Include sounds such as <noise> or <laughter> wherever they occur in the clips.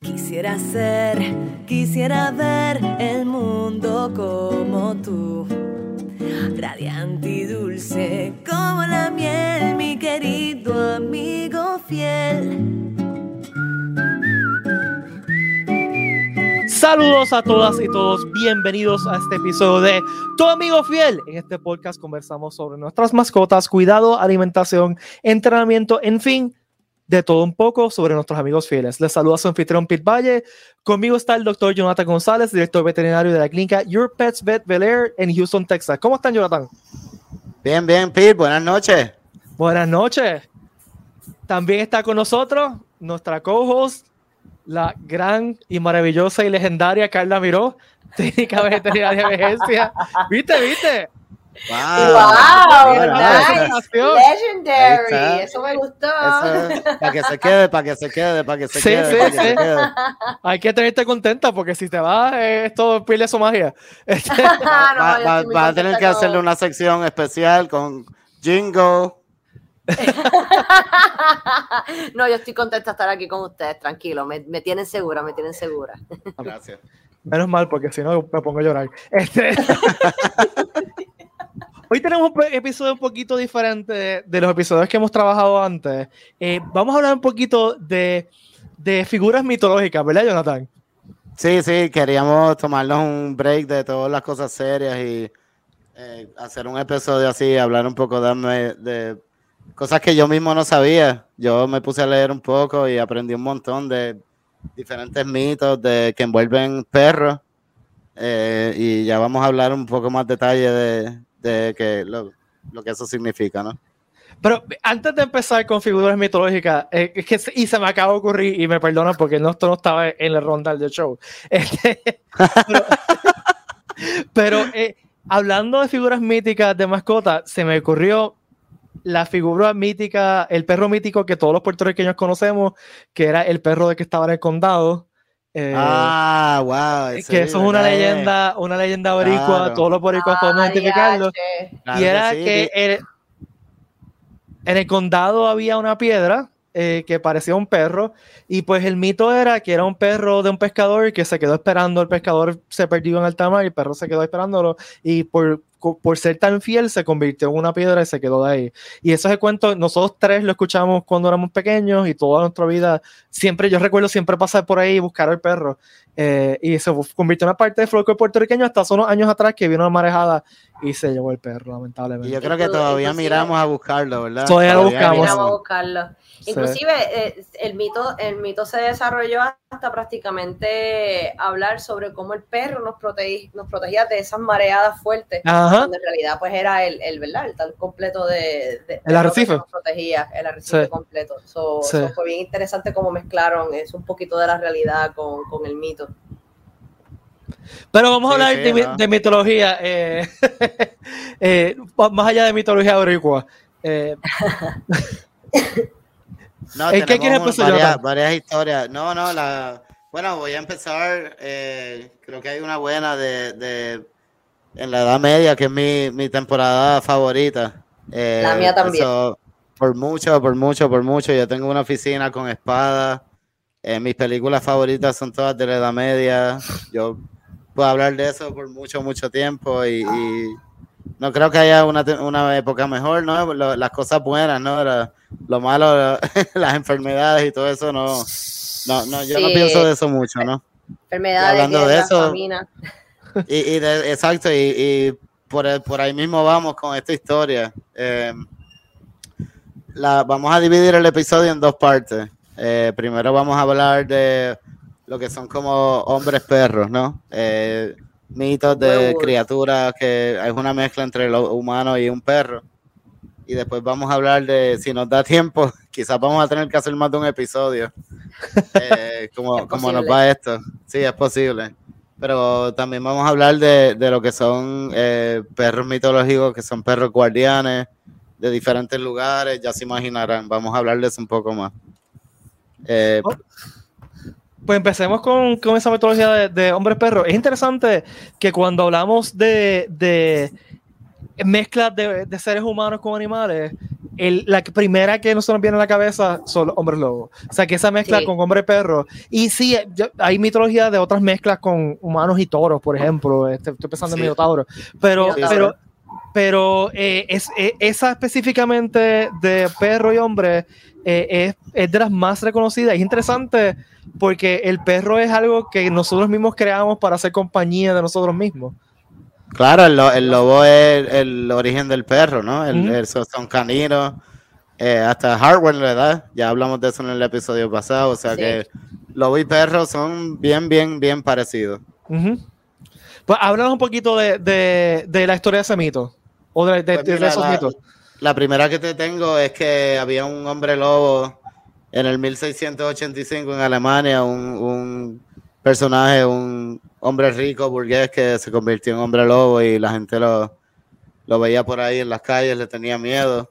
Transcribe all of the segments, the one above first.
Quisiera ser, quisiera ver el mundo como tú. Radiante y dulce como la miel, mi querido amigo fiel. Saludos a todas y todos, bienvenidos a este episodio de Tu amigo fiel. En este podcast conversamos sobre nuestras mascotas, cuidado, alimentación, entrenamiento, en fin, de todo un poco sobre nuestros amigos fieles. Les saluda su anfitrión Pete Valle. Conmigo está el doctor Jonathan González, director veterinario de la clínica Your Pets Vet Bel Air en Houston, Texas. ¿Cómo están, Jonathan? Bien, bien, Pete. Buenas noches. Buenas noches. También está con nosotros nuestra co-host, la gran y maravillosa y legendaria Carla Miró, <laughs> técnica veterinaria de emergencia. ¿Viste, viste? Wow, wow nice. legendary, eso me gustó. para que se quede, para que se quede, para que se sí, quede. Sí, para sí. que se quede. Hay que tenerte contenta porque si te vas, es todo pierde su magia. <laughs> <laughs> No, va, va, va a tener que hacerle una sección especial con jingle. <laughs> no, yo estoy contenta de estar aquí con ustedes, tranquilo, me, me tienen segura, me tienen segura. Gracias. Menos mal, porque si no me pongo a llorar. Este... Hoy tenemos un episodio un poquito diferente de, los episodios que hemos trabajado antes. Eh, vamos a hablar un poquito de, de, figuras mitológicas, ¿verdad, Jonathan? Sí, sí, queríamos tomarnos un break de todas las cosas serias y eh, hacer un episodio así, hablar un poco de, de, cosas que yo mismo no sabía. Yo me puse a leer un poco y aprendí un montón de diferentes mitos de que envuelven perros. Eh, y ya vamos a hablar un poco más detalle de, de que lo, lo, que eso significa, ¿no? Pero antes de empezar con figuras mitológicas, eh, que, y se me acaba de ocurrir, y me perdonan porque no, esto no estaba en el rondal del show. <laughs> Este, <laughs> pero eh, hablando de figuras míticas de mascota, se me ocurrió la figura mítica, el perro mítico que todos los puertorriqueños conocemos, que era el perro de que estaba en el condado. Eh, ah, wow. Que eso es una leyenda, una leyenda boricua, claro. todos los boricuas ah, podemos identificarlo. Claro y era que, sí. que el, en el condado había una piedra eh, que parecía un perro, y pues el mito era que era un perro de un pescador que se quedó esperando, el pescador se perdió en alta mar, y el perro se quedó esperándolo, y por, por ser tan fiel se convirtió en una piedra y se quedó de ahí. Y eso es cuento, nosotros tres lo escuchamos cuando éramos pequeños y toda nuestra vida, siempre, yo recuerdo siempre pasar por ahí y buscar al perro. Eh, y se convirtió en una parte de folclore puertorriqueño hasta hace unos años atrás que vino una marejada y se llevó el perro, lamentablemente. Y yo creo que todavía miramos a buscarlo, ¿verdad? Todavía, lo buscamos. Miramos a buscarlo. Inclusive eh, el, mito, el mito se desarrolló hasta prácticamente hablar sobre cómo el perro nos, protege, nos protegía de esas mareadas fuertes, Ajá. donde en realidad pues era el, el, ¿verdad? el tal completo de, de el arrecife. Nos protegía, el arrecife Sí. completo. So, Sí. so fue bien interesante cómo mezclaron es un poquito de la realidad con, con el mito. Pero vamos a hablar sí, de mitología, eh, <laughs> eh, más allá de mitología boricua. <laughs> No, ¿En qué quieres empezar, varias, Jonathan? varias historias. No, no, la. Bueno, voy a empezar. eh, creo que hay una buena de, de en la Edad Media, que es mi, mi temporada favorita. Eh, La mía también. eso, por mucho, por mucho, por mucho. Yo tengo una oficina con espadas. Eh, mis películas favoritas son todas de la Edad Media. Yo puedo hablar de eso por mucho, mucho tiempo y, y no creo que haya una, una época mejor, ¿no? Lo- las cosas buenas, ¿no? Lo malo, <laughs> las enfermedades y todo eso, no. No, no, yo no pienso de eso mucho, ¿no? Enfermedades, hablando de eso. Y, y de- exacto, y, y por, el- por ahí mismo vamos con esta historia. Eh, la, vamos a dividir el episodio en dos partes. Eh, primero vamos a hablar de lo que son como hombres perros, ¿no? Eh, mitos de Werewolf. criaturas que es una mezcla entre lo humano y un perro. Y después vamos a hablar de, si nos da tiempo, <laughs> quizás vamos a tener que hacer más de un episodio. <laughs> Eh, como, nos va esto. Sí, es posible. Pero también vamos a hablar de, de lo que son eh, perros mitológicos, que son perros guardianes de diferentes lugares, ya se imaginarán. Vamos a hablar de eso un poco más. Eh, Oh. Pues empecemos con, con esa metodología de, de hombres perros. Es interesante que cuando hablamos de, de mezclas de, de seres humanos con animales, la primera que nosotros viene a la cabeza son hombres lobos. O sea, que esa mezcla con hombre perro. Y sí, hay mitología de otras mezclas con humanos y toros, por ejemplo. Este, estoy pensando en Minotauro. Pero, pero, pero eh, es, eh, esa específicamente de perro y hombre eh, es, es, de las más reconocidas. Es interesante porque el perro es algo que nosotros mismos creamos para hacer compañía de nosotros mismos. Claro, el, lobo es el, origen del perro, ¿no? El, son caninos. Eh, hasta hardware, ¿verdad? Ya hablamos de eso en el episodio pasado. O sea que lobo y perro son bien, bien, bien parecidos. Pues háblanos un poquito de, la historia de ese mito. O de, pues esos la, mitos. La primera que te tengo es que había un hombre lobo en el 1685 en Alemania, un personaje, un hombre rico, burgués, que se convirtió en hombre lobo y la gente lo, lo veía por ahí en las calles, le tenía miedo.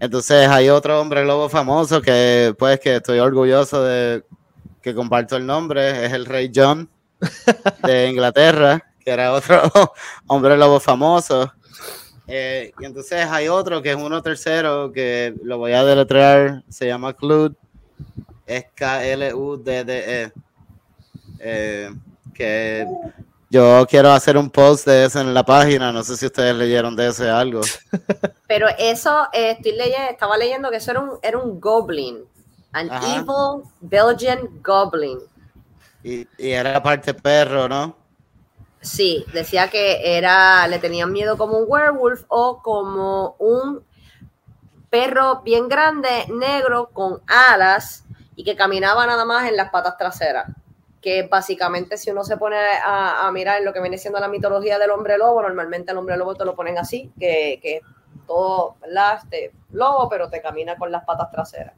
Entonces hay otro hombre lobo famoso que pues que estoy orgulloso de que comparto el nombre, es el rey John de <laughs> Inglaterra, que era otro <laughs> hombre lobo famoso. Eh, y entonces hay otro que es uno tercero que lo voy a deletrear, se llama Clud, es K-L-U-D-D-E. Eh, que yo quiero hacer un post de eso en la página, no sé si ustedes leyeron de ese algo. <laughs> Pero eso, eh, estoy leyendo, estaba leyendo que eso era un, era un goblin, an evil Belgian goblin. Y, y, era parte perro, ¿no? Sí, decía que era, le tenían miedo como un werewolf o como un perro bien grande, negro, con alas y que caminaba nada más en las patas traseras que básicamente si uno se pone a, mirar lo que viene siendo la mitología del hombre lobo, normalmente el hombre lobo te lo ponen así, que, que todo, ¿verdad? Este, lobo, pero te camina con las patas traseras.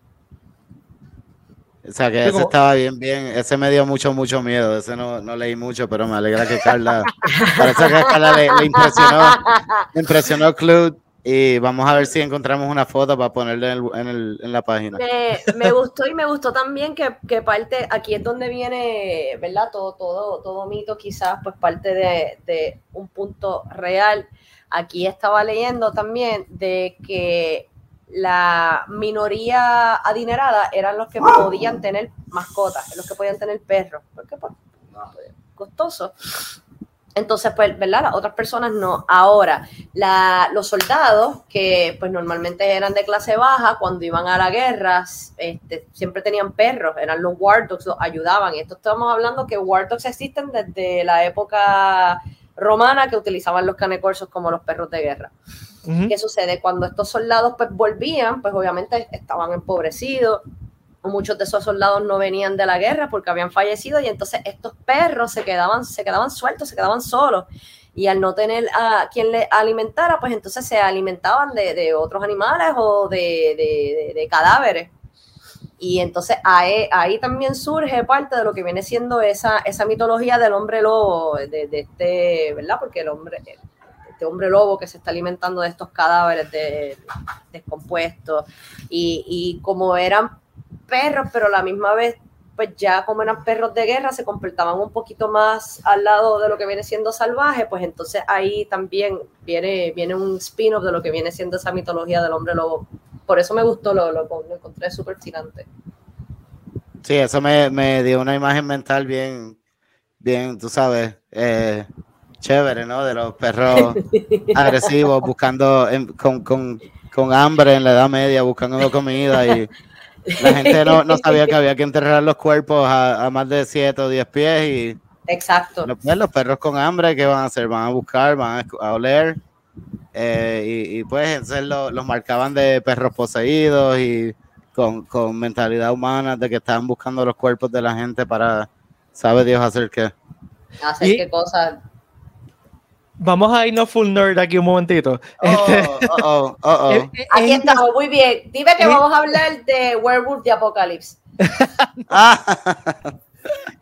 O sea que ese estaba bien, bien, ese me dio mucho, mucho miedo, ese no, no leí mucho, pero me alegra que Carla, <laughs> parece que Carla le, impresionó, le impresionó Clue y vamos a ver si encontramos una foto para ponerle en, la página. Me, gustó y me gustó también que, parte, aquí es donde viene, ¿verdad? Todo, todo, todo mito quizás, pues parte de, un punto real. Aquí estaba leyendo también de que la minoría adinerada eran los que podían tener mascotas, los que podían tener perros, porque pues, costoso. Entonces, pues, ¿verdad? Las otras personas no. Ahora, los soldados, que pues normalmente eran de clase baja, cuando iban a la guerra, este, siempre tenían perros, eran los War Dogs, los ayudaban. Y esto estamos hablando que War Dogs existen desde la época romana, que utilizaban los canecorsos como los perros de guerra. ¿Qué sucede? Cuando estos soldados pues volvían, pues obviamente estaban empobrecidos, muchos de esos soldados no venían de la guerra porque habían fallecido y entonces estos perros se quedaban, se quedaban sueltos, se quedaban solos y al no tener a quien les alimentara, pues entonces se alimentaban de, otros animales o de, cadáveres. Y entonces ahí, también surge parte de lo que viene siendo esa, esa mitología del hombre lobo, de, este, ¿verdad? Porque el hombre, este hombre lobo que se está alimentando de estos cadáveres de, descompuestos y, y como eran perros, pero a la misma vez, pues ya como eran perros de guerra, se comportaban un poquito más al lado de lo que viene siendo salvaje, pues entonces ahí también viene, viene un spin-off de lo que viene siendo esa mitología del hombre lobo. Por eso me gustó, lo, lo, encontré súper fascinante. Sí, eso me, dio una imagen mental bien, bien, tú sabes, eh, chévere, ¿no? De los perros <laughs> agresivos buscando con, con, con, hambre en la Edad Media, buscando comida y la gente no, no, sabía que había que enterrar los cuerpos a, más de 7 o 10 pies y... Exacto. Pues, los, perros con hambre, ¿qué van a hacer? Van a buscar, van a, oler. Eh, y, pues entonces los marcaban de perros poseídos y con, con, mentalidad humana de que estaban buscando los cuerpos de la gente para, sabe Dios hacer qué. Hacer qué cosas Vamos a irnos full nerd aquí un momentito. Oh, este, oh, oh, eh, eh, aquí estamos, muy bien. Dime que vamos a hablar de Werewolf de Apocalypse. Ah, <laughs>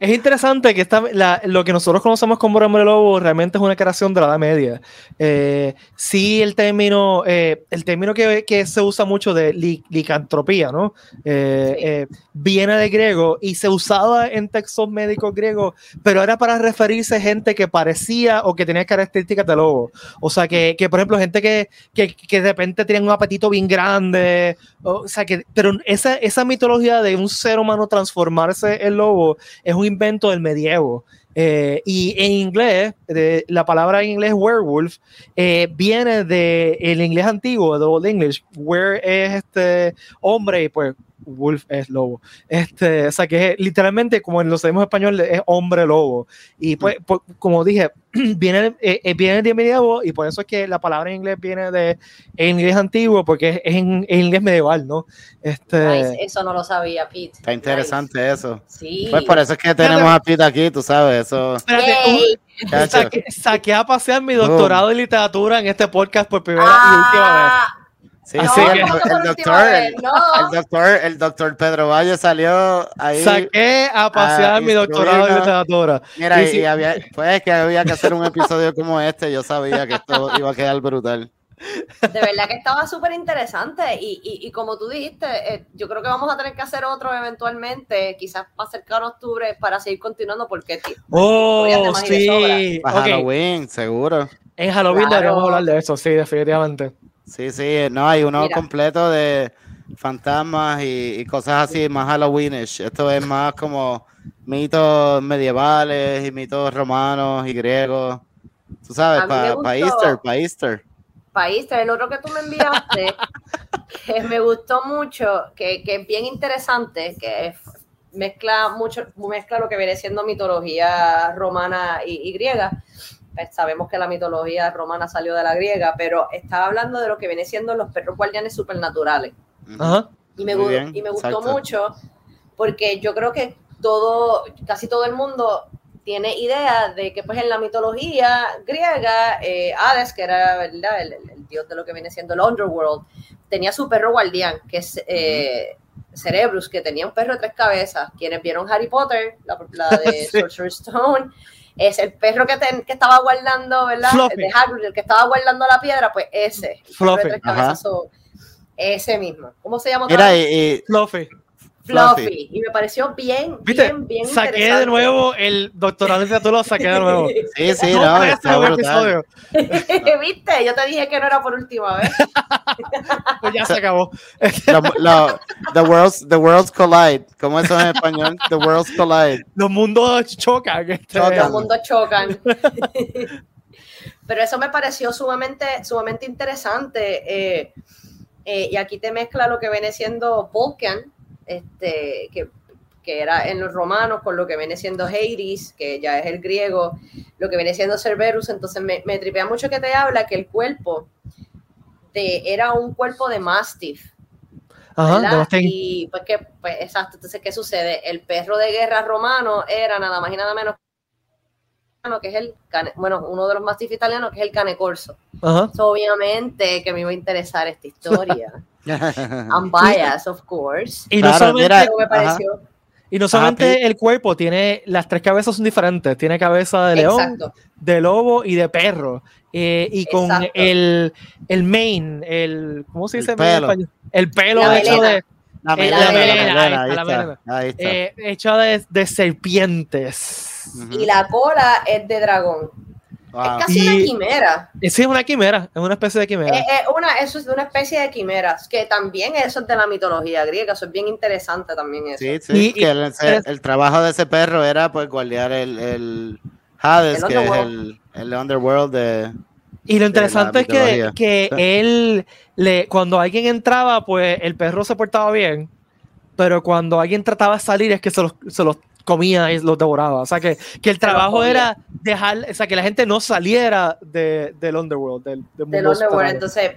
es interesante que esta, lo que nosotros conocemos como hombre lobo realmente es una creación de la Edad Media. Eh, sí, el término, eh, el término que, que, se usa mucho de licantropía, ¿no? Eh, viene de griego y se usaba en textos médicos griegos, pero era para referirse a gente que parecía o que tenía características de lobo. O sea, que, que por ejemplo, gente que, que, que, de repente tenía un apetito bien grande. O, sea, que, pero esa, esa mitología de un ser humano transformarse en lobo es un invento del medievo. Eh, y en inglés, de, la palabra en inglés werewolf eh, viene del inglés antiguo, de Old English, where es este hombre pues wolf es lobo. Este, o sea que literalmente, como lo sabemos en español, es hombre lobo. Y pues, mm. como dije, <clears throat> viene, eh, eh, viene de medievo y por eso es que la palabra en inglés viene de en inglés antiguo, porque es, en, inglés medieval, ¿no? Este, eso no lo sabía, Pete. Está interesante eso. Sí. Pues por eso es que tenemos a Pete aquí, tú sabes, eso. Espérate, saqué, a pasear mi doctorado en literatura en este podcast por primera y última vez. Sí, sí, el, doctor, el, doctor, el doctor Pedro Valle salió ahí. Saqué a pasear mi doctorado de literatura. Mira, y, había, <laughs> pues que había que hacer un episodio como este, yo sabía que esto iba a quedar brutal. De verdad que estaba súper interesante y, y, y, como tú dijiste, eh, yo creo que vamos a tener que hacer otro eventualmente, quizás más cercano a octubre para seguir continuando porque... Oh, sí. Para Halloween, seguro. En Halloween deberíamos hablar de eso, sí, definitivamente. Sí, sí, no, hay uno completo de fantasmas y, cosas así, más Halloweenish. Esto es más como mitos medievales y mitos romanos y griegos. Tú sabes, para Easter, para Easter. Para Easter, el otro que tú me enviaste, <laughs> que me gustó mucho, que, que es bien interesante, que mezcla mucho, mezcla lo que viene siendo mitología romana y griega sabemos que la mitología romana salió de la griega, pero estaba hablando de lo que viene siendo los perros guardianes supernaturales. Y me, y me gustó mucho porque yo creo que todo, casi todo el mundo tiene idea de que pues en la mitología griega, eh, Hades, que era ¿verdad? El, dios de lo que viene siendo el underworld, tenía su perro guardián, que es eh, Cerebrus, que tenía un perro de tres cabezas. Quienes vieron Harry Potter, la, la de <laughs> Sorcerer's Stone, es el perro que, que estaba guardando, ¿verdad? De Hagrid, el que estaba guardando la piedra, pues ese. Fluffy. ese mismo. ¿Cómo se llama? Era y, Fluffy. Fluffy. Y me pareció bien, bien, bien Saqué de nuevo el doctorado de lo saqué de nuevo. <laughs> Sí, sí, no, está brutal. <laughs> ¿Viste? Yo te dije que no era por última vez. <laughs> pues ya se acabó. the, worlds, the worlds collide. ¿Cómo es en español? The worlds collide. Los mundos chocan. Este. Los mundos chocan. Pero eso me pareció sumamente, sumamente interesante. Eh, eh, y aquí te mezcla lo que viene siendo Vulcan, este, que, era en los romanos, con lo que viene siendo Hades, que ya es el griego, lo que viene siendo Cerberus, entonces me, me tripea mucho que te habla que el cuerpo de, era un cuerpo de mastiff. y pues que, pues exacto, entonces, ¿qué sucede? El perro de guerra romano era nada más y nada menos que es el bueno, uno de los mastiff italianos, que es el cane corso. obviamente que me iba a interesar esta historia. <laughs> <laughs> I'm biased, of course. Y no solamente, y no solamente el cuerpo, tiene las tres cabezas son diferentes. Tiene cabeza de león, de lobo y de perro. Eh, y con el, el main, el ¿cómo se dice? El pelo, el pelo hecho de la melena, hecha de, de serpientes. Y la cola es de dragón. Es casi una quimera. Sí, es una quimera, es una especie de quimera. Es, una, eso es una especie de quimeras, que también eso es de la mitología griega, eso es bien interesante también eso. Sí, sí, que el, trabajo de ese perro era pues guardiar el, el Hades, que es el, el underworld de... Y lo interesante es que, que <laughs> él, le, cuando alguien entraba, pues el perro se portaba bien, pero cuando alguien trataba de salir es que se los, se los comía y los devoraba. O sea, que, que el trabajo era dejar, o sea, que la gente no saliera de, del underworld. Del, del, underworld. Entonces,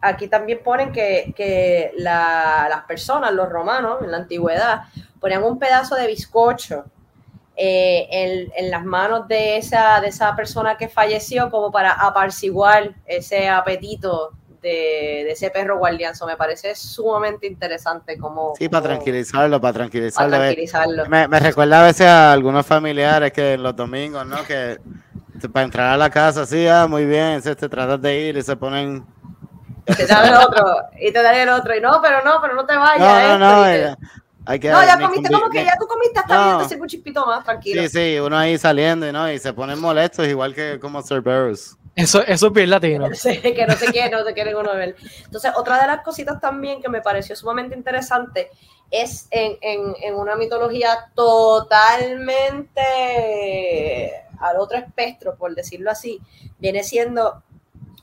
aquí también ponen que, que la, las personas, los romanos, en la antigüedad, ponían un pedazo de bizcocho eh, en, en, las manos de esa, de esa persona que falleció como para apaciguar ese apetito de, ese perro guardián. me parece sumamente interesante como... Sí, para tranquilizarlo, para tranquilizarlo. Me, recuerda a veces a algunos familiares que los domingos, ¿no? Que para entrar a la casa, sí, ah, muy bien, se te tratas de ir y se ponen... Te dan el otro, y te dan el otro, y no, pero no, pero no te vayas. No, no, no, hay que, no, ya comiste, como que ya tú comiste hasta no. te un chispito más, tranquilo. Sí, sí, uno ahí saliendo y no, y se ponen molestos, igual que como Cerberus. Eso, es bien <laughs> que no se quiere, no se quiere uno. Entonces, otra de las cositas también que me pareció sumamente interesante es en, en, en una mitología totalmente al otro espectro, por decirlo así, viene siendo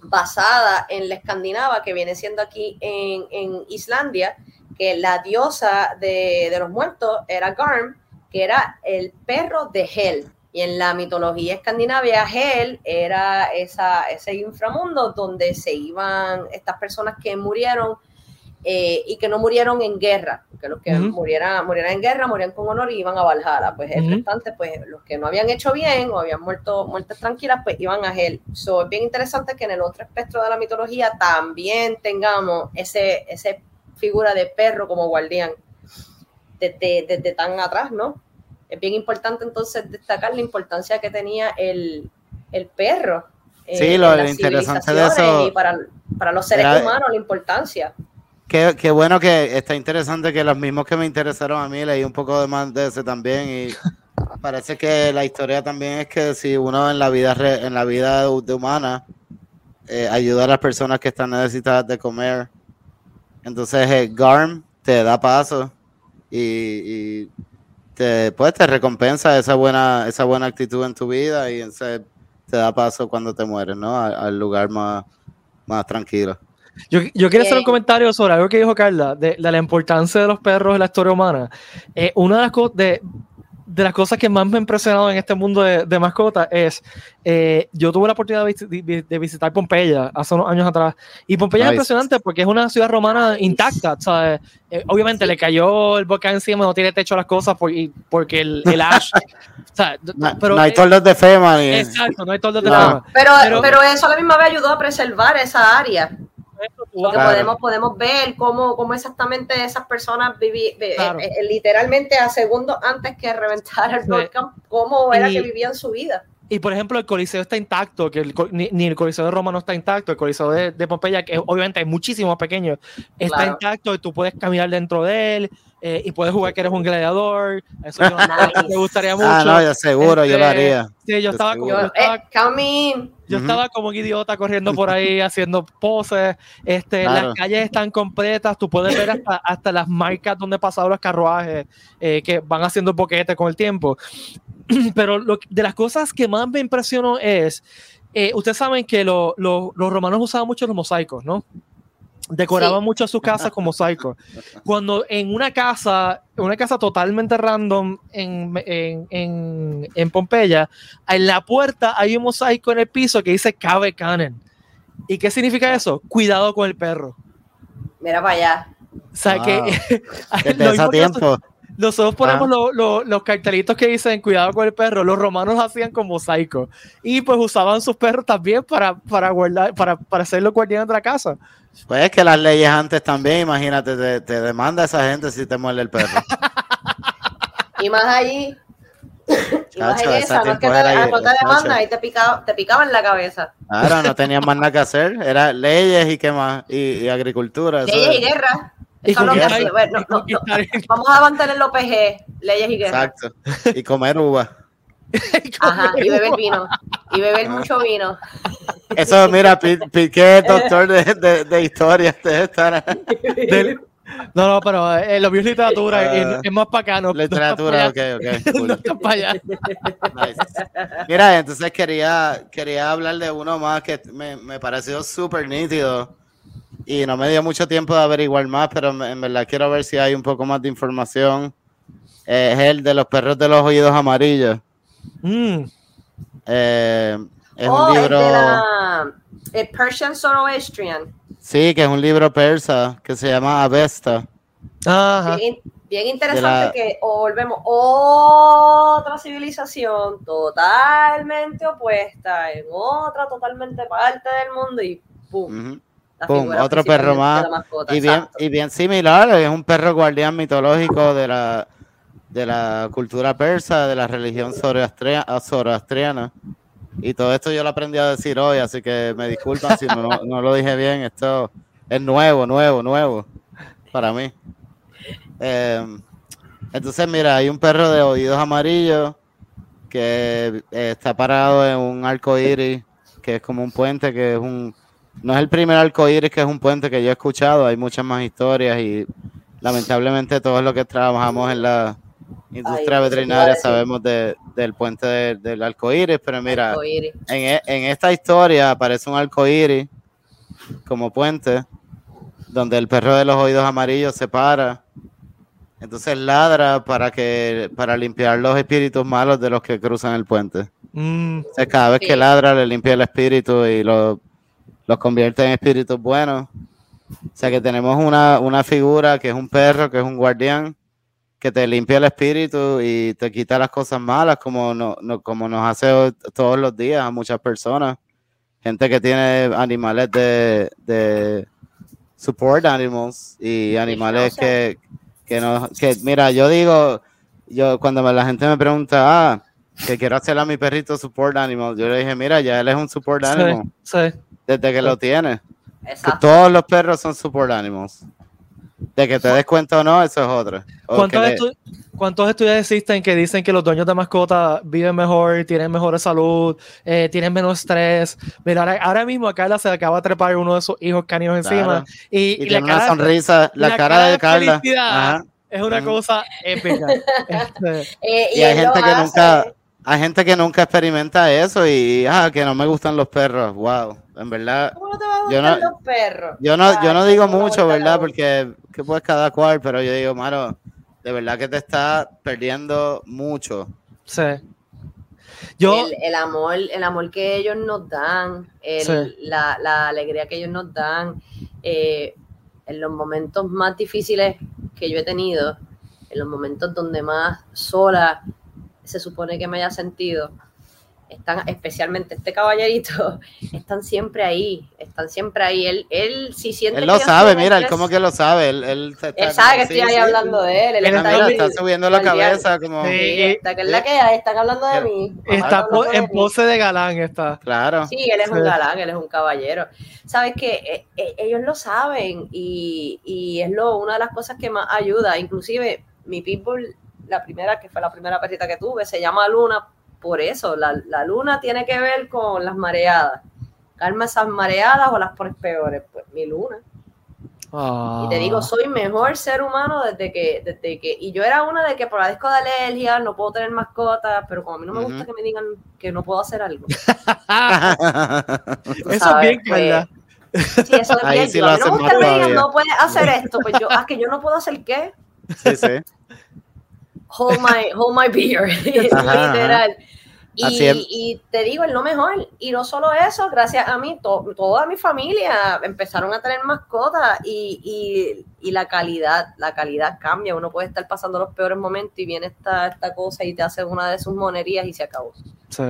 basada en la escandinava, que viene siendo aquí en, en Islandia, que la diosa de, de, los muertos era Garm, que era el perro de Hel. Y en la mitología escandinavia, Hel era esa, ese inframundo donde se iban estas personas que murieron eh, y que no murieron en guerra, que los que murieran, murieran en guerra morían con honor y iban a Valhalla. Pues el restante, pues los que no habían hecho bien o habían muerto muertes tranquilas, pues iban a Hel. So, es bien interesante que en el otro espectro de la mitología también tengamos ese, ese figura de perro como guardián desde, desde tan atrás, ¿no? Es bien importante entonces destacar la importancia que tenía el, perro. sí, lo interesante de eso. Y para, los seres humanos, la importancia. Qué, qué, bueno que está interesante que los mismos que me interesaron a mí leí un poco de más de ese también y <laughs> parece que la historia también es que si uno en la vida en la vida de humana eh, ayuda a las personas que están necesitadas de comer, entonces el eh, GARM te da paso y te, pues te recompensa esa buena, esa buena actitud en tu vida y te da paso cuando te mueres, ¿no? Al, lugar más, más tranquilo. Yo, yo quiero hacer un comentario sobre algo que dijo Carla, de, la importancia de los perros en la historia humana. Eh, una de las cosas, de, de las cosas que más me ha impresionado en este mundo de, de mascotas es, eh, yo tuve la oportunidad de, visitar Pompeya hace unos años atrás, y Pompeya es impresionante porque es una ciudad romana intacta, ¿sabes? Eh, obviamente le cayó el volcán encima, no tiene techo las cosas porque el, el <laughs> ash... no, pero, no hay toldos de FEMA. Exacto, no hay toldos de FEMA. Pero, pero, pero eso a la misma vez ayudó a preservar esa área. Porque podemos, podemos ver cómo, cómo exactamente esas personas vivían, eh, eh, literalmente a segundos antes que reventara el volcán, cómo era que vivían su vida. Y por ejemplo, el Coliseo está intacto, que ni, el Coliseo de Roma no está intacto, el Coliseo de, de Pompeya, que obviamente es muchísimo pequeño, está intacto y tú puedes caminar dentro de él eh, y puedes jugar que eres un gladiador. Eso me <laughs> gustaría mucho. Ah, no, yo seguro, yo lo este, haría. Sí, yo, estaba, como, yo estaba, eh, yo estaba como un idiota corriendo por ahí <laughs> haciendo poses. Este, Las calles están completas, tú puedes ver hasta, hasta las marcas donde pasaron los carruajes eh, que van haciendo boquete con el tiempo. <clears throat> pero lo, de las cosas que más me impresionó es, eh, ustedes saben que los romanos usaban mucho los mosaicos, ¿no? Decoraban mucho sus casas con mosaicos. Cuando en una casa, una casa totalmente random en, en, en, en, Pompeya, en la puerta hay un mosaico en el piso que dice Cabe Cannon. ¿Y qué significa eso? Cuidado con el perro. Mira para allá. O sea que. <laughs> <laughs> tiempo. Nosotros ponemos ah. los cartelitos que dicen cuidado con el perro. Los romanos hacían como mosaico. Y pues usaban sus perros también para, para guardar, para, para hacer los guardianes de la casa. Pues es que las leyes antes también, imagínate, te, te demanda esa gente si te muerde el perro. <laughs> y más allí. y más en esa, no es que te, ahí, no te demanda y te, picaba, te picaban la cabeza. Claro, no tenían más nada que hacer. Era leyes y qué más. Y, agricultura. Leyes y guerra. Vamos a mantener el OPG, leyes y guerra. Exacto. Y comer uva. <laughs> Ajá, y beber vino. Y beber mucho vino. Eso, mira, Piqué, doctor de, de, historia. no, no, pero eh, lo vio literatura ah. es, más bacano. Literatura, ok, ok. <laughs> Mira, entonces quería, quería hablar de uno más que me, me pareció súper nítido y no me dio mucho tiempo de averiguar más, pero en verdad quiero ver si hay un poco más de información. es el de los perros de los oídos amarillos. Mm. Eh, es un oh, libro. de la, el Persian Zoroastrian. Sí, que es un libro persa que se llama Avesta. Bien, interesante que volvemos otra civilización totalmente opuesta en otra totalmente parte del mundo y ¡pum! Otro perro más. y, bien, y bien similar, es un perro guardián mitológico de la, de la cultura persa, de la religión zoroastriana. Y todo esto yo lo aprendí a decir hoy, así que me disculpan si no, no lo dije bien. Esto es nuevo, nuevo, nuevo para mí. Em, entonces, mira, hay un perro de oídos amarillos que eh, está parado en un arco iris, que es como un puente, que es un. No es el primer arco iris que es un puente que yo he escuchado, hay muchas más historias y lamentablemente todos los que trabajamos en la industria veterinaria sabemos del puente del arco iris, pero mira, en, e, en, esta historia aparece un arco iris como puente donde el perro de los oídos amarillos se para entonces ladra para que para limpiar los espíritus malos de los que cruzan el puente. Mm. cada vez que ladra le limpia el espíritu y los convierte en espíritus buenos. O sea que tenemos una, una figura que es un perro, que es un guardián, que te limpia el espíritu y te quita las cosas malas, como, no, como nos hace todos los días a muchas personas. Gente que tiene animales de, de support animals y animales que, que no, que mira, yo digo, yo cuando la gente me pregunta, ah, que quiero hacerle a mi perrito support animal, yo le dije, mira, ya él es un support animal. Desde que lo tiene. todos los perros son support animals. De que te des cuenta o no, eso es otra. ¿Cuántos, estudios existen que dicen que los dueños de mascotas viven mejor, tienen mejor salud, eh, tienen menos estrés? Mira, ahora, mismo a Carla se le acaba de trepar uno de sus hijos caninos encima. Y, tiene la una sonrisa, la, cara, de, Carla. Es una cosa épica. <laughs> Este, eh, y, hay gente que nunca hay gente que nunca experimenta eso y ah, que no me gustan los perros. Wow, en verdad. ¿Cómo no te van a gustar los perros? Yo no, yo no digo mucho, ¿verdad? Porque que pues cada cual, pero yo digo, mano, de verdad que te está perdiendo mucho. Sí. Yo, el, amor, el amor que ellos nos dan, la, la, alegría que ellos nos dan, eh, en los momentos más difíciles que yo he tenido, en los momentos donde más sola se supone que me haya sentido, están, especialmente este caballerito, <laughs> están siempre ahí, están siempre ahí. Él, él si siente. Él lo sabe, mira, él como que lo sabe. Él, él, sabe que estoy ahí hablando de él. Él está, subiendo la cabeza, como. Sí, está, que es la que hay, están hablando de mí. Está en pose de galán, está. Claro. Sí, él es un galán, él es un caballero. Sabes que eh, eh, ellos lo saben y, y es lo, una de las cosas que más ayuda. Inclusive, mi people la primera, que fue la primera perrita que tuve, se llama Luna por eso. La, la luna tiene que ver con las mareadas. Calma esas mareadas o las pones peores. Pues mi luna. Y te digo, ah. soy mejor ser humano desde que, desde que, y yo era una de que por la disco de alergia no puedo tener mascotas, pero como a mí no me gusta que me digan que no puedo hacer algo. <laughs> eso es bien, pues, Sí, eso es bien. Sí a mí no me gusta que me digan, no puedes hacer esto. Pues yo, ah, que yo no puedo hacer qué. Sí, sí hold my, hold my beer, <laughs> literal. Y, te digo, es lo mejor. Y no solo eso, gracias a mí, toda mi familia empezaron a tener mascotas y, la calidad, la calidad cambia. Uno puede estar pasando los peores momentos y viene esta, esta cosa y te hace una de sus monerías y se acabó. Sí.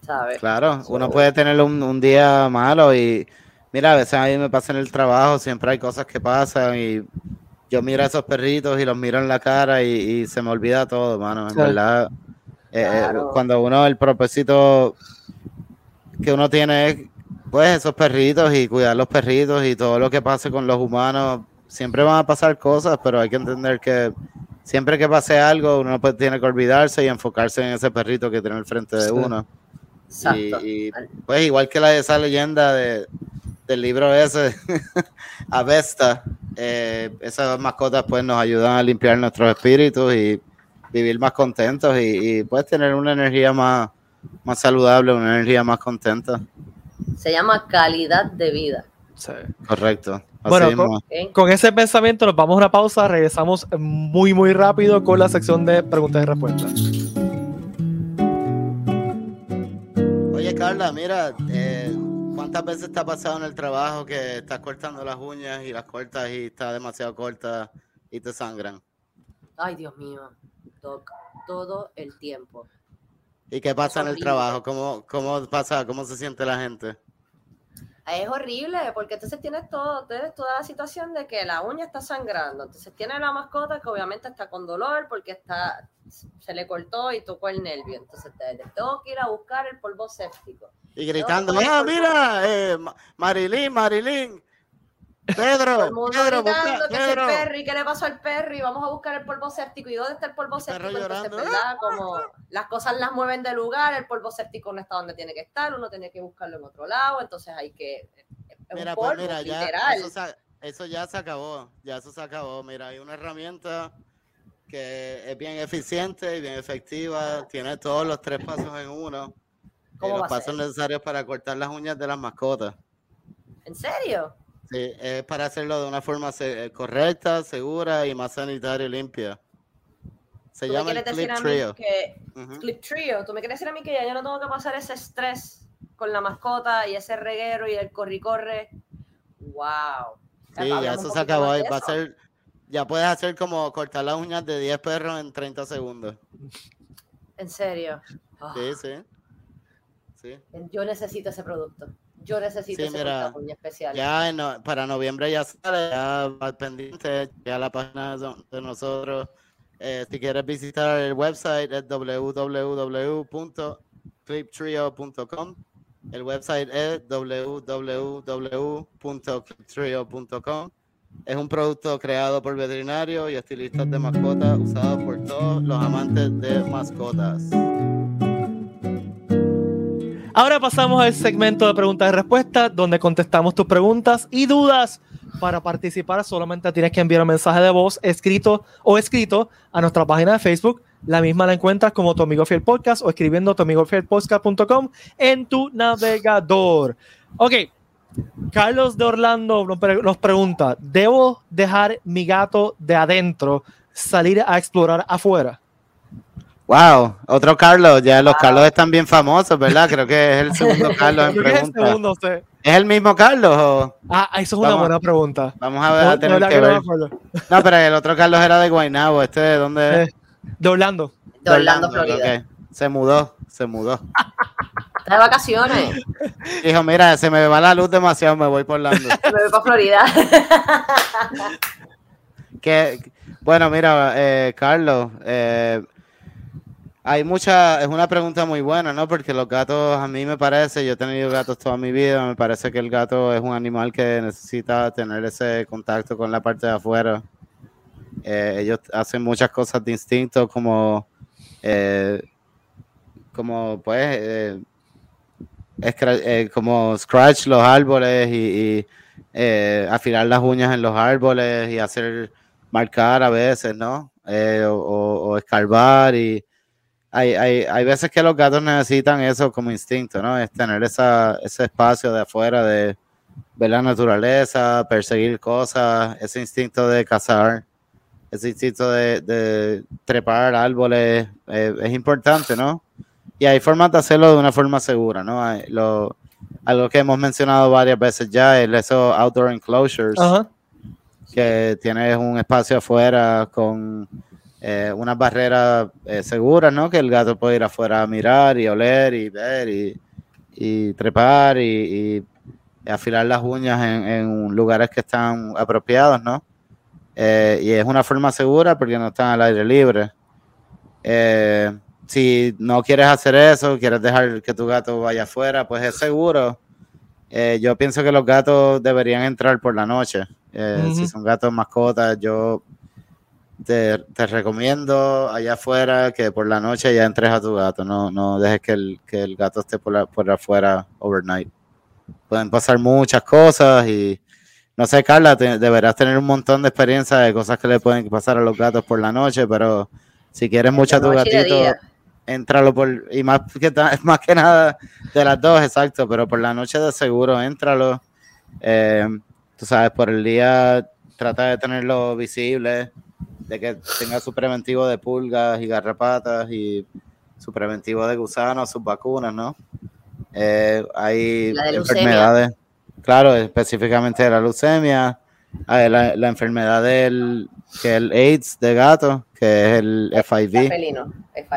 ¿Sabes? Claro, uno puede tener un, un, día malo y mira, a veces a mí me pasa en el trabajo, siempre hay cosas que pasan y yo miro a esos perritos y los miro en la cara y, se me olvida todo, mano. En verdad, eh, eh, cuando uno, el propósito que uno tiene es, pues, esos perritos y cuidar los perritos y todo lo que pase con los humanos, siempre van a pasar cosas, pero hay que entender que siempre que pase algo, uno pues, tiene que olvidarse y enfocarse en ese perrito que tiene al frente de uno. Y, pues igual que la de esa leyenda de, del libro ese, <laughs> Avesta, eh, esas mascotas pues nos ayudan a limpiar nuestros espíritus y vivir más contentos y, pues tener una energía más, más saludable, una energía más contenta. Se llama calidad de vida. Correcto. bueno, con, ese pensamiento nos vamos a una pausa, regresamos muy muy rápido con la sección de preguntas y respuestas. Oye Carla, mira, eh, ¿Cuántas veces te ha pasado en el trabajo que estás cortando las uñas y las cortas y está demasiado corta y te sangran? Ay, Dios mío, todo el tiempo. ¿Y qué pasa en el trabajo? ¿Cómo, ¿Cómo pasa? ¿Cómo se siente la gente? es horrible, porque entonces tienes todo, tienes toda la situación de que la uña está sangrando. Entonces tiene la mascota que obviamente está con dolor porque está, se le cortó y tocó el nervio. Entonces te, tengo que ir a buscar el polvo séptico. Y gritando, ah, mira, eh, Marilyn, Marilyn, Pedro, Pedro, Pedro. Perry, ¿qué le pasó al Perry? Vamos a buscar el polvo séptico. ¿Y dónde está el polvo séptico? Entonces, ¿verdad? Como las cosas las mueven de lugar, el polvo séptico no está donde tiene que estar, uno tiene que buscarlo en otro lado, entonces hay que... mira, pues mira, ya, eso, eso, ya se acabó, ya eso se acabó. Mira, hay una herramienta que es bien eficiente y bien efectiva, tiene todos los tres pasos en uno. Los pasos necesarios para cortar las uñas de las mascotas. ¿En serio? Sí, es para hacerlo de una forma eh, correcta, segura y más sanitaria y limpia. Se llama Clip Trio. Que, Clip Trio. Tú me quieres decir a mí que ya yo no tengo que pasar ese estrés con la mascota y ese reguero y el corri-corre. ¡Wow! Sí, ya eso se acabó. Va a ser, ya puedes hacer como cortar las uñas de 10 perros en 30 segundos. ¿En serio? Sí, sí. Sí. Yo necesito ese producto. Yo necesito ese mira, especial. Ya para noviembre ya sale, ya va pendiente, ya la página de nosotros. Eh, si quieres visitar el website es www.cliptrio.com. El website es www.cliptrio.com. Es un producto creado por veterinarios y estilistas de mascotas usado por todos los amantes de mascotas. Ahora pasamos al segmento de preguntas y respuestas, donde contestamos tus preguntas y dudas. Para participar solamente tienes que enviar un mensaje de voz escrito o escrito a nuestra página de Facebook. La misma la encuentras como Tu Amigo Fiel Podcast o escribiendo tuamigofielpodcast.com en tu navegador. Ok, Carlos de Orlando nos pregunta, ¿debo dejar mi gato de adentro salir a explorar afuera? Wow, otro Carlos, ya los Carlos están bien famosos, ¿verdad? Creo que es el <laughs> segundo Carlos en pregunta. Es el, segundo, ¿Es el mismo Carlos? O? Ah, eso es una buena pregunta. Vamos a ver, a tener que ver. No, pero el otro Carlos era de Guaynabo, ¿este de dónde es? de Orlando. De Orlando, Florida. Se mudó, se mudó. Está de vacaciones. <laughs> Dijo, mira, se me va la luz demasiado, me voy por Orlando. <laughs> me voy para Florida. que, bueno, mira, eh, Carlos, eh, hay mucha, es una pregunta muy buena, ¿no? Porque los gatos, a mí me parece, yo he tenido gatos toda mi vida, me parece que el gato es un animal que necesita tener ese contacto con la parte de afuera. Eh, ellos hacen muchas cosas de instinto, como, eh, como pues, eh, como scratch los árboles y, afilar las uñas en los árboles y hacer marcar a veces, ¿no? o escarbar y hay, hay, hay, veces que los gatos necesitan eso como instinto, ¿no? Es tener esa, ese espacio de afuera de ver la naturaleza, perseguir cosas, ese instinto de cazar, ese instinto de, trepar árboles, eh, es importante, ¿no? Y hay formas de hacerlo de una forma segura, ¿no? lo, algo que hemos mencionado varias veces ya es esos outdoor enclosures, que tienes un espacio afuera con eh, unas barreras eh, seguras, ¿no? Que el gato puede ir afuera a mirar y oler y ver y, trepar y, afilar las uñas en, lugares que están apropiados, ¿no? Eh, y es una forma segura porque no están al aire libre. si no quieres hacer eso, quieres dejar que tu gato vaya afuera, pues es seguro. yo pienso que los gatos deberían entrar por la noche. Si son gatos mascotas, yo te, recomiendo allá afuera que por la noche ya entres a tu gato, no, no dejes que el, que el gato esté por, por afuera overnight. Pueden pasar muchas cosas y no sé, Carla, deberás tener un montón de experiencia de cosas que le pueden pasar a los gatos por la noche, pero si quieres mucho a tu gatito, entralo por, y más que, <laughs> más que nada de las dos, exacto, pero por la noche de seguro, entralo. Eh, tú sabes, por el día trata de tenerlo visible de que tenga su preventivo de pulgas y garrapatas y su preventivo de gusanos, sus vacunas, ¿no? Eh, hay enfermedades, claro, específicamente de la leucemia, hay la, enfermedad del que el AIDS de gato, que es el FIV.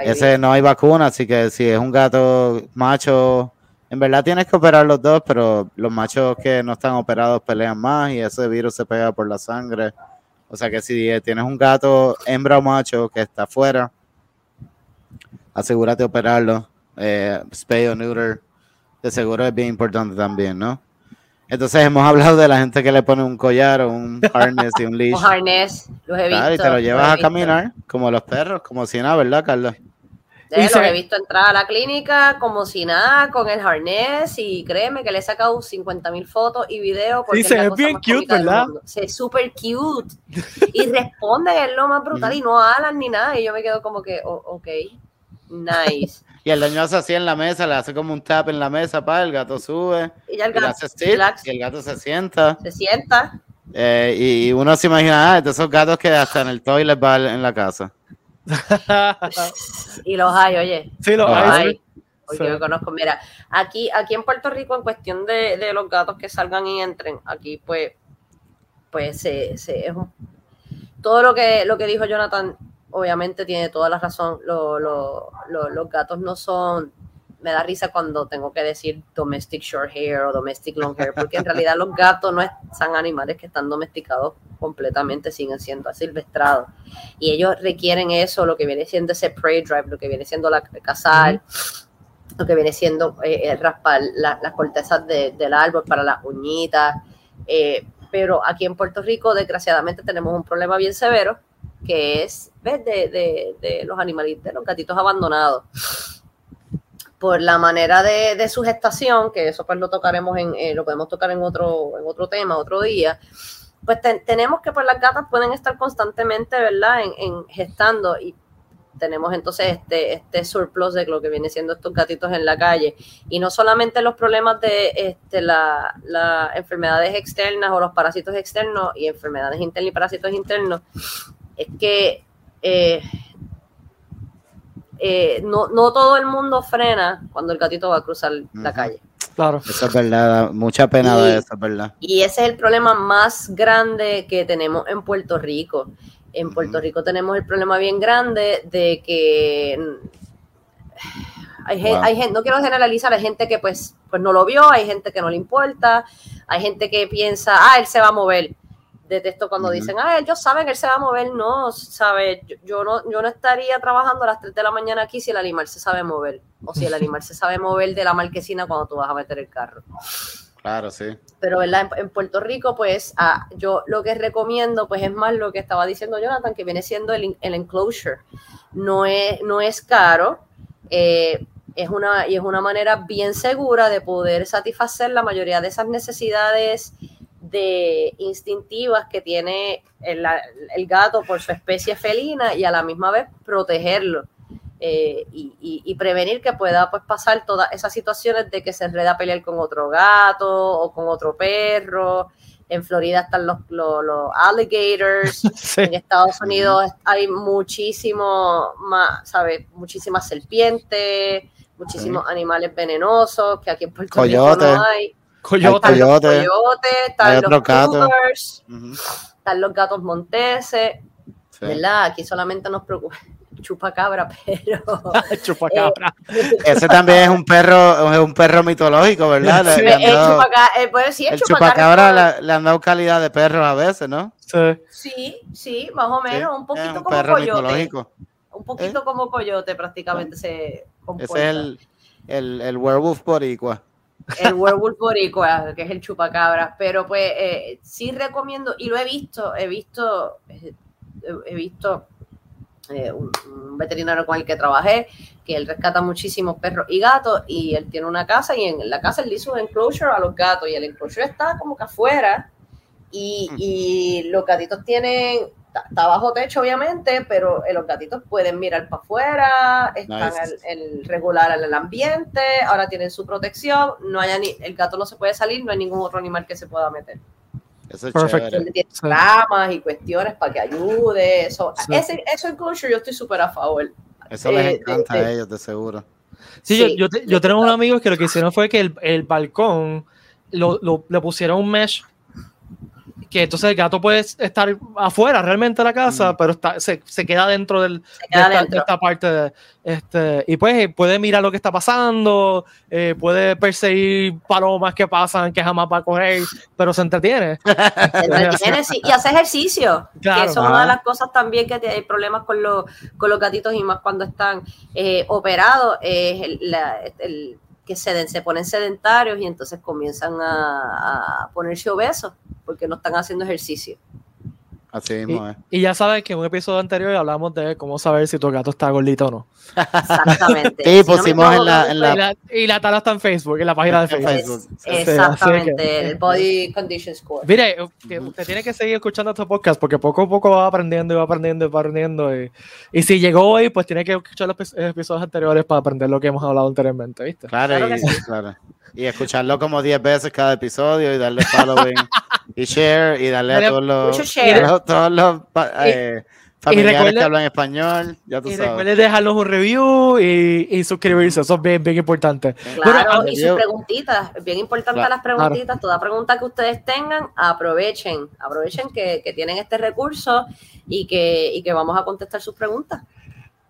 Ese no hay vacuna, así que si es un gato macho En verdad tienes que operar los dos, pero los machos que no están operados pelean más y ese virus se pega por la sangre. O sea que si tienes un gato hembra o macho que está afuera, asegúrate de operarlo. Eh, spay o neuter, de seguro es bien importante también, ¿no? Entonces hemos hablado de la gente que le pone un collar o un <laughs> harness y un leash. Un harness, los he visto. y te lo llevas a caminar, como los perros, como si nada, ¿verdad, Carlos? Sí, lo he visto entrar a la clínica como si nada, con el harness y créeme que le he sacado 50 mil fotos y videos. Porque se ve bien cute, ¿verdad? Se es súper cute. <laughs> y responde, es lo más brutal y no hablan ni nada. Y yo me quedo como que, oh, ok, nice. <laughs> Y el dueño hace así en la mesa, le hace como un tap en la mesa, para el gato sube. Y, el gato, y el gato se sienta. Se sienta. Eh, y, uno se imagina, ah, de esos gatos que hasta en el toilet va en la casa. <laughs> y los hay, oye. Sí, los, hay. Oye, yo conozco. Mira, aquí, aquí en Puerto Rico, en cuestión de, de los gatos que salgan y entren, aquí pues, pues se, se es un, todo lo que, lo que dijo Jonathan obviamente tiene toda la razón, los gatos no son, me da risa cuando tengo que decir domestic short hair o domestic long hair, porque en realidad los gatos no son animales que están domesticados completamente, siguen siendo asilvestrados. Y ellos requieren eso, lo que viene siendo ese prey drive, lo que viene siendo la cazar, lo que viene siendo eh, raspar las cortezas del árbol para las uñitas. Eh, pero aquí en Puerto Rico, desgraciadamente, tenemos un problema bien severo que es ¿ves? De, de, los animalitos, de los gatitos abandonados. Por la manera de, su gestación, que eso pues lo tocaremos en, eh, lo podemos tocar en otro, en otro tema, otro día, pues tenemos que pues las gatas pueden estar constantemente, ¿verdad? En, gestando y tenemos entonces este, este surplus de lo que viene siendo estos gatitos en la calle. Y no solamente los problemas de este, las enfermedades externas o los parásitos externos y enfermedades internas y parásitos internos, es que eh, eh, no, todo el mundo frena cuando el gatito va a cruzar la calle. Claro. Eso es verdad, mucha pena de eso, es verdad. Y ese es el problema más grande que tenemos en Puerto Rico. En Puerto Rico tenemos el problema bien grande de que hay, gente, no quiero generalizar, hay gente que pues, pues no lo vio, hay gente que no le importa, hay gente que piensa, ah, él se va a mover detesto cuando dicen, ah, ellos saben que él se va a mover. No, sabe, yo, no, yo no estaría trabajando a las 3 de la mañana aquí si el animal se sabe mover. O si el animal se sabe mover de la marquesina cuando tú vas a meter el carro. Claro, sí. Pero ¿verdad? En, Puerto Rico, pues ah, yo lo que recomiendo, pues es más lo que estaba diciendo Jonathan, que viene siendo el, el enclosure. No es, no es caro. Eh, es una, y es una manera bien segura de poder satisfacer la mayoría de esas necesidades de instintivas que tiene el, gato por su especie felina y a la misma vez protegerlo eh, y, prevenir que pueda pues, pasar todas esas situaciones de que se enreda a pelear con otro gato o con otro perro. En Florida están los, los, alligators. <laughs> En Estados Unidos hay muchísimo más, ¿sabes? Muchísimas serpientes, muchísimos animales venenosos que aquí en Puerto Rico no hay. Coyote. Están los coyotes, están los cougars, están los gatos monteses, ¿verdad? Aquí solamente nos preocupa chupacabra, <laughs> pero <laughs> chupacabra. Eh, Ese también es un perro, es un perro mitológico, ¿verdad? Sí. el, chupacabra, eh, pues, sí, el, chupacabra, le, han dado calidad de perro a veces, ¿no? Sí, sí, más o menos, un poquito un como perro coyote. Mitológico. Un poquito ¿Eh? como coyote prácticamente se comporta. Ese es el, el, el werewolf boricua el werewolf boricua, que es el chupacabra, pero pues eh, sí recomiendo, y lo he visto, he visto, eh, he visto eh, un, veterinario con el que trabajé, que él rescata muchísimos perros y gatos, y él tiene una casa, y en la casa él hizo un enclosure a los gatos, y el enclosure está como que afuera, y, y los gatitos tienen está bajo techo, obviamente, pero eh, los gatitos pueden mirar para afuera, están el, regular en el ambiente, ahora tienen su protección, no hay ni, el gato no se puede salir, no hay ningún otro animal que se pueda meter. Eso es Perfecto. Tiene ramas y cuestiones para que ayude. Eso, ese, eso incluso yo estoy súper a favor. Eso les eh, encanta a ellos, de seguro. Sí, yo, yo, tengo unos amigos que lo que hicieron fue que el, el balcón lo, lo, le pusieron un mesh que entonces el gato puede estar afuera realmente de la casa, mm. pero está, se, se, queda dentro del, de, esta, parte de, este, y pues puede mirar lo que está pasando, eh, puede perseguir palomas que pasan que jamás va a coger, pero se entretiene. <laughs> Se entretiene sí, y hace ejercicio, que eso es una de las cosas también que hay problemas con los, con los gatitos y más cuando están eh, operados, es el, el que se, se ponen sedentarios y entonces comienzan a, a ponerse obesos porque no están haciendo ejercicio. Así mismo, y, y, ya sabes que en un episodio anterior hablamos de cómo saber si tu gato está gordito o no. Exactamente. <laughs> sí, pusimos en, la, en la... Y la, tala está en Facebook, en la página de Facebook. exactamente, el Body Condition Score. Mire, que usted tiene que seguir escuchando estos podcasts porque poco a poco va aprendiendo y va aprendiendo y va aprendiendo. Y, y si llegó hoy, pues tiene que escuchar los episodios anteriores para aprender lo que hemos hablado anteriormente, ¿viste? Claro, claro, y, claro. y escucharlo como 10 veces cada episodio y darle following. <laughs> y share y darle a todos los, todos los eh, familiares que hablan español. Ya tú y recuerden dejarnos un review y, y, suscribirse, eso es bien, bien importante. Claro, y sus preguntitas, bien importante las preguntitas, toda pregunta que ustedes tengan, aprovechen, aprovechen que, que tienen este recurso y que, y que vamos a contestar sus preguntas.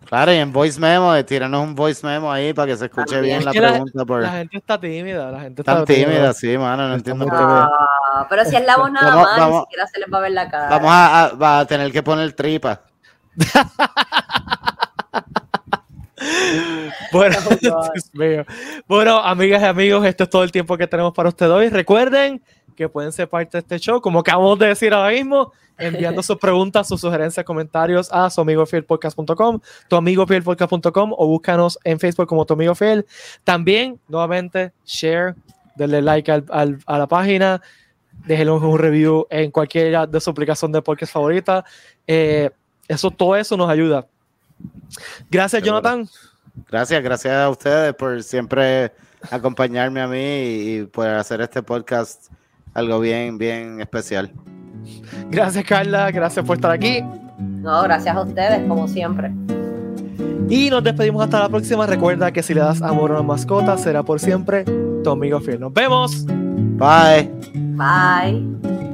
Claro, y en voice memo, eh, tíranos un voice memo ahí para que se escuche bien la pregunta. La, la gente está tímida, la gente está, tímida, sí, mano, no entiendo por qué. Pero si es la voz nada más, ni siquiera se les va a ver la cara. Vamos a, a, tener que poner tripa. <laughs> bueno, <laughs> bueno, amigas y amigos, esto es todo el tiempo que tenemos para ustedes hoy. Recuerden que pueden ser parte de este show, como acabamos de decir ahora mismo, enviando sus preguntas, sus sugerencias, comentarios a su amigo fielpodcast.com, tu amigo fielpodcast.com o búscanos en Facebook como tu amigo fiel. También, nuevamente, share, denle like al, a la página, déjenle un review en cualquiera de su aplicación de podcast favorita. Eh, eso, todo eso nos ayuda. Gracias, Jonathan. Gracias, gracias a ustedes por siempre acompañarme a mí y, por hacer este podcast algo bien, bien especial. Gracias, Carla. Gracias por estar aquí. No, gracias a ustedes, como siempre. Y nos despedimos hasta la próxima. Recuerda que si le das amor a una mascota, será por siempre tu amigo fiel. Nos vemos. Bye. Bye.